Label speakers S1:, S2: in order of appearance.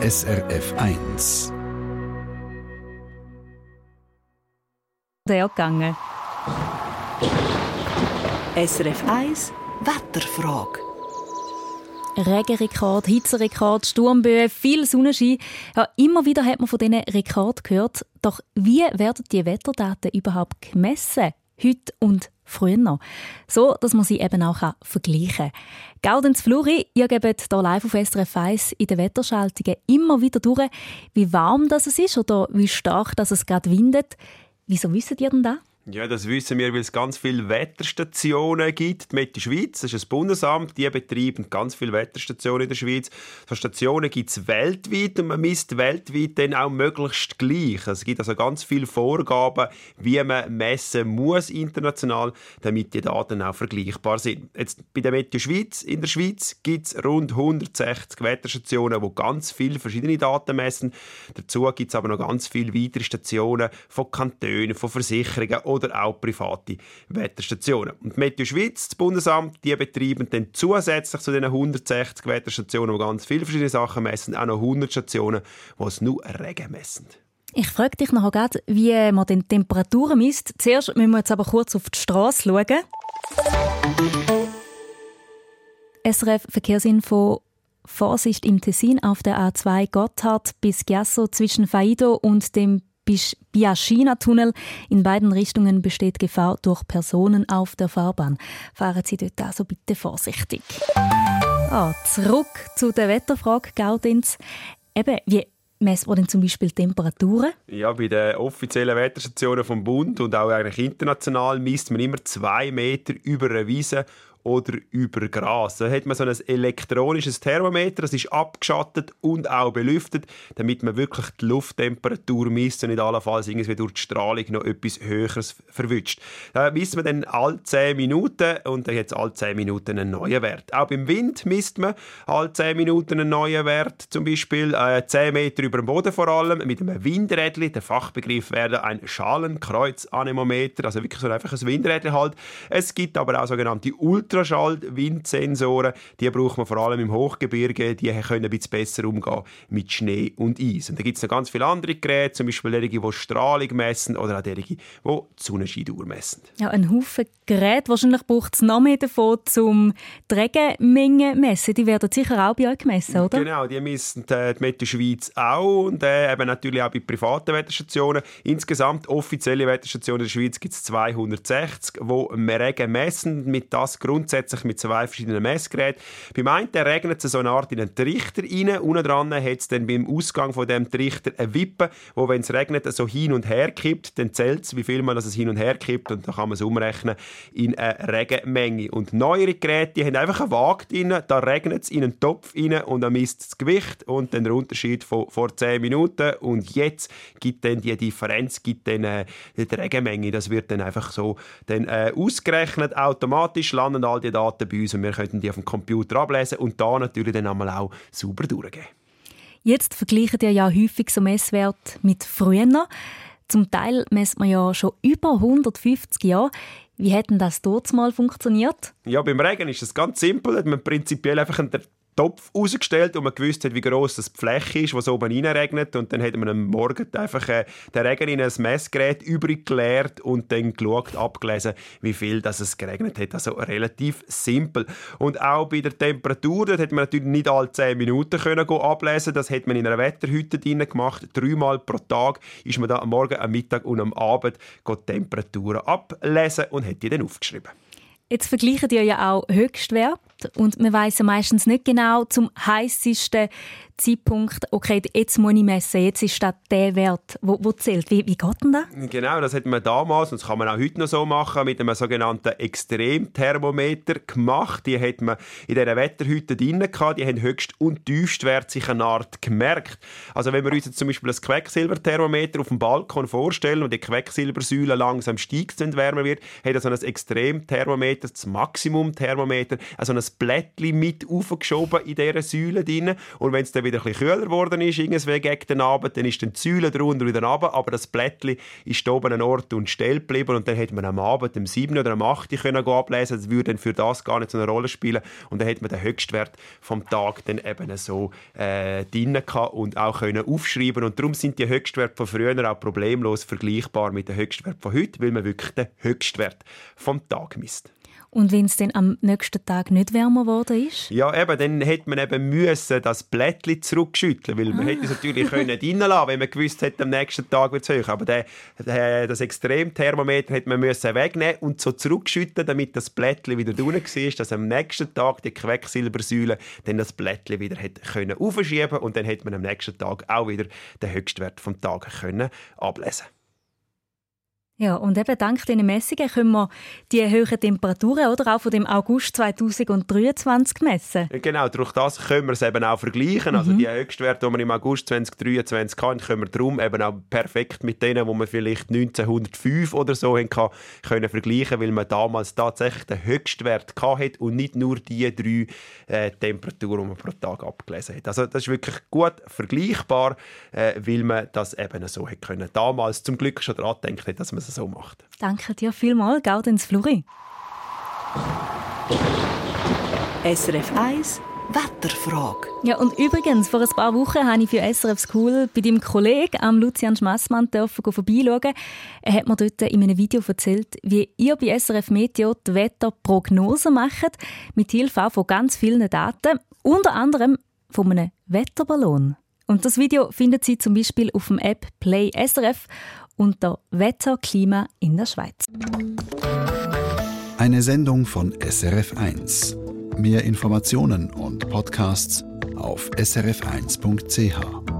S1: SRF 1.
S2: Der gegangen.
S3: SRF 1 Wetterfrage.
S2: Regenrekord, Hitzerekord, Sturmböen, viel Sonnenschein. Ja, immer wieder hat man von diesen Rekord gehört. Doch wie werden die Wetterdaten überhaupt gemessen? Heute und früher. So, dass man sie eben auch vergleichen kann. Gaudens Fluri, ihr gebt hier live auf SRF 1 in den Wetterschaltungen immer wieder durch, wie warm das ist oder wie stark das es gerade windet. Wieso wisst ihr denn das?
S4: Ja, das wissen wir, weil es ganz viele Wetterstationen gibt. Die Meti Schweiz, das ist ein Bundesamt, die betreiben ganz viele Wetterstationen in der Schweiz. So Stationen gibt es weltweit und man misst weltweit dann auch möglichst gleich. Es gibt also ganz viele Vorgaben, wie man messen muss international, damit die Daten auch vergleichbar sind. Jetzt bei der Meti Schweiz in der Schweiz gibt es rund 160 Wetterstationen, die ganz viele verschiedene Daten messen. Dazu gibt es aber noch ganz viele weitere Stationen von Kantonen, von Versicherungen oder auch private Wetterstationen. Und die Meteo Schweiz, das Bundesamt, die betreiben dann zusätzlich zu den 160 Wetterstationen, die ganz viele verschiedene Sachen messen, auch noch 100 Stationen, die es nur Regen messen.
S2: Ich frage dich noch gerade, wie man die Temperaturen misst. Zuerst müssen wir jetzt aber kurz auf die Straße schauen. SRF Verkehrsinfo Vorsicht im Tessin auf der A2 Gotthard bis Giasso zwischen Faido und dem Biaschina-Tunnel. In beiden Richtungen besteht Gefahr durch Personen auf der Fahrbahn. Fahren Sie dort also bitte vorsichtig. Ah, zurück zu der Wetterfrage, Gaudins. Eben, wie wir denn zum Beispiel Temperaturen?
S4: Ja, bei den offiziellen Wetterstationen vom Bund und auch eigentlich international misst man immer zwei Meter über eine Wiese oder über Gras. Da hat man so ein elektronisches Thermometer, das ist abgeschattet und auch belüftet, damit man wirklich die Lufttemperatur misst und nicht allenfalls irgendwie durch die Strahlung noch etwas Höheres verwünscht. Da misst man dann alle 10 Minuten und dann hat es alle 10 Minuten einen neuen Wert. Auch beim Wind misst man alle 10 Minuten einen neuen Wert, zum Beispiel äh, 10 Meter über dem Boden vor allem, mit einem Windrädli. Der Fachbegriff wäre ein Schalenkreuz-Anemometer, also wirklich so einfach ein Windrädli halt. Es gibt aber auch sogenannte Ultra Ultraschall-Windsensoren, die braucht man vor allem im Hochgebirge, die können ein bisschen besser umgehen mit Schnee und Eis. Und da gibt es noch ganz viele andere Geräte, zum Beispiel solche, die Strahlung messen oder auch solche, die Sonnenscheindauer messen.
S2: Ja, ein Haufen Geräte. Wahrscheinlich braucht es noch mehr davon, um die Regenmenge zu messen. Die werden sicher auch bei euch gemessen, oder?
S4: Genau, die messen die, die Meteo Schweiz auch und äh, eben natürlich auch bei privaten Wetterstationen. Insgesamt offizielle Wetterstationen in der Schweiz gibt es 260, die Regen messen, mit das Grund grundsätzlich mit zwei verschiedenen Messgeräten. Beim einen regnet es so eine Art in einen Trichter rein. Unten dran hat es dann beim Ausgang von dem Trichter eine Wippe, wo wenn es regnet, so hin und her kippt. Dann zählt es, wie viel man es hin und her kippt und dann kann man es umrechnen in eine Regenmenge. Und neuere Geräte, die haben einfach eine Waage drin, da regnet es in einen Topf rein und dann misst das Gewicht und der Unterschied von vor 10 Minuten und jetzt gibt dann die Differenz gibt dann äh, die Regenmenge. Das wird dann einfach so dann, äh, ausgerechnet, automatisch landen all die Daten bei uns und wir können die auf dem Computer ablesen und da natürlich dann einmal auch sauber durchgehen.
S2: Jetzt vergleichen ihr ja häufig so Messwert mit früher. Zum Teil messt man ja schon über 150 Jahre. Wie hat denn das dort mal funktioniert?
S4: Ja, beim Regen ist es ganz simpel. Man prinzipiell einfach einen Topf rausgestellt und man gewusst hat, wie groß das die Fläche ist, was oben reinregnet. Und dann hat man am Morgen einfach äh, den Regen in ein Messgerät übrig geleert und dann geschaut, abgelesen, wie viel das es geregnet hat. Also relativ simpel. Und auch bei der Temperatur, dort hat man natürlich nicht alle 10 Minuten können ablesen Das hat man in einer Wetterhütte drin gemacht. Dreimal pro Tag ist man da am Morgen, am Mittag und am Abend die Temperaturen ablesen und hat die dann aufgeschrieben.
S2: Jetzt vergleichen die ja auch Höchstwert und man weiß ja meistens nicht genau zum heißesten Zeitpunkt, okay, jetzt muss ich messen, jetzt ist das der Wert, wo, wo zählt. Wie, wie geht denn das?
S4: Genau, das hat man damals, und das kann man auch heute noch so machen, mit einem sogenannten Extremthermometer gemacht. Die hat man in dieser Wetterhütte drin gehabt, die haben Höchst- und Tiefstwert sich eine Art gemerkt. Also wenn wir uns jetzt zum Beispiel ein Quecksilberthermometer auf dem Balkon vorstellen und die Quecksilbersäule langsam steigt und wärmer wird, hat so ein Extremthermometer, das Maximumthermometer, also ein Blättchen mit aufgeschoben in dieser Säule drin. Und wenn es dann wieder ein bisschen kühler geworden ist, irgendwie gegen den Abend, dann ist dann die Säule drunter wieder runter, aber das Blättchen ist oben an Ort und Stelle geblieben und dann hätte man am Abend, am 7. oder am 8. können ablesen Das würde dann für das gar nicht so eine Rolle spielen und dann hätte man den Höchstwert vom Tag dann eben so äh, drin und auch können aufschreiben und darum sind die Höchstwerte von früher auch problemlos vergleichbar mit den Höchstwerten von heute, weil man wirklich den Höchstwert vom Tag misst.
S2: Und wenn es dann am nächsten Tag nicht wärmer geworden ist?
S4: Ja, eben, dann hätte man eben müssen das Blättchen zurückschütteln, weil man ah. hätte es natürlich können reinlassen, wenn man gewusst hätte, am nächsten Tag wird es höher. Aber der, der, das Extremthermometer hätte man müssen wegnehmen und so zurückschütteln, damit das Blättchen wieder drin war, dass am nächsten Tag die Quecksilbersäule dann das Blättchen wieder hätte können aufschieben und dann hätte man am nächsten Tag auch wieder den Höchstwert vom Tag können ablesen.
S2: Ja, und eben dank diesen Messungen können wir die höheren Temperaturen oder auch von dem August 2023 messen.
S4: Genau, durch das können wir es eben auch vergleichen. Also mhm. Also die Höchstwerte, die wir im August 2023 hatten, können wir darum eben auch perfekt mit denen, die wir vielleicht 1905 oder so hatten, können vergleichen, weil man damals tatsächlich den Höchstwert hatte und nicht nur die drei äh, Temperaturen, die man pro Tag abgelesen hat. Also das ist wirklich gut vergleichbar, äh, weil man das eben so hätte können. Damals zum Glück schon daran denkt, dass man es so macht.
S2: Danke dir vielmals, Gaudens Fluri.
S3: SRF 1 Wetterfrage.
S2: Ja, und übrigens, vor ein paar Wochen habe ich für SRF School bei deinem Kollegen, am Lucian Schmassmann, vorbeischauen. Er hat mir dort in einem Video erzählt, wie ihr bei SRF Meteo die Wetterprognose macht, mit Hilfe von ganz vielen Daten, unter anderem von einem Wetterballon. Und das Video findet Sie zum Beispiel auf dem App Play SRF unter Wetter, Klima in der Schweiz.
S1: Eine Sendung von SRF1. Mehr Informationen und Podcasts auf srf1.ch.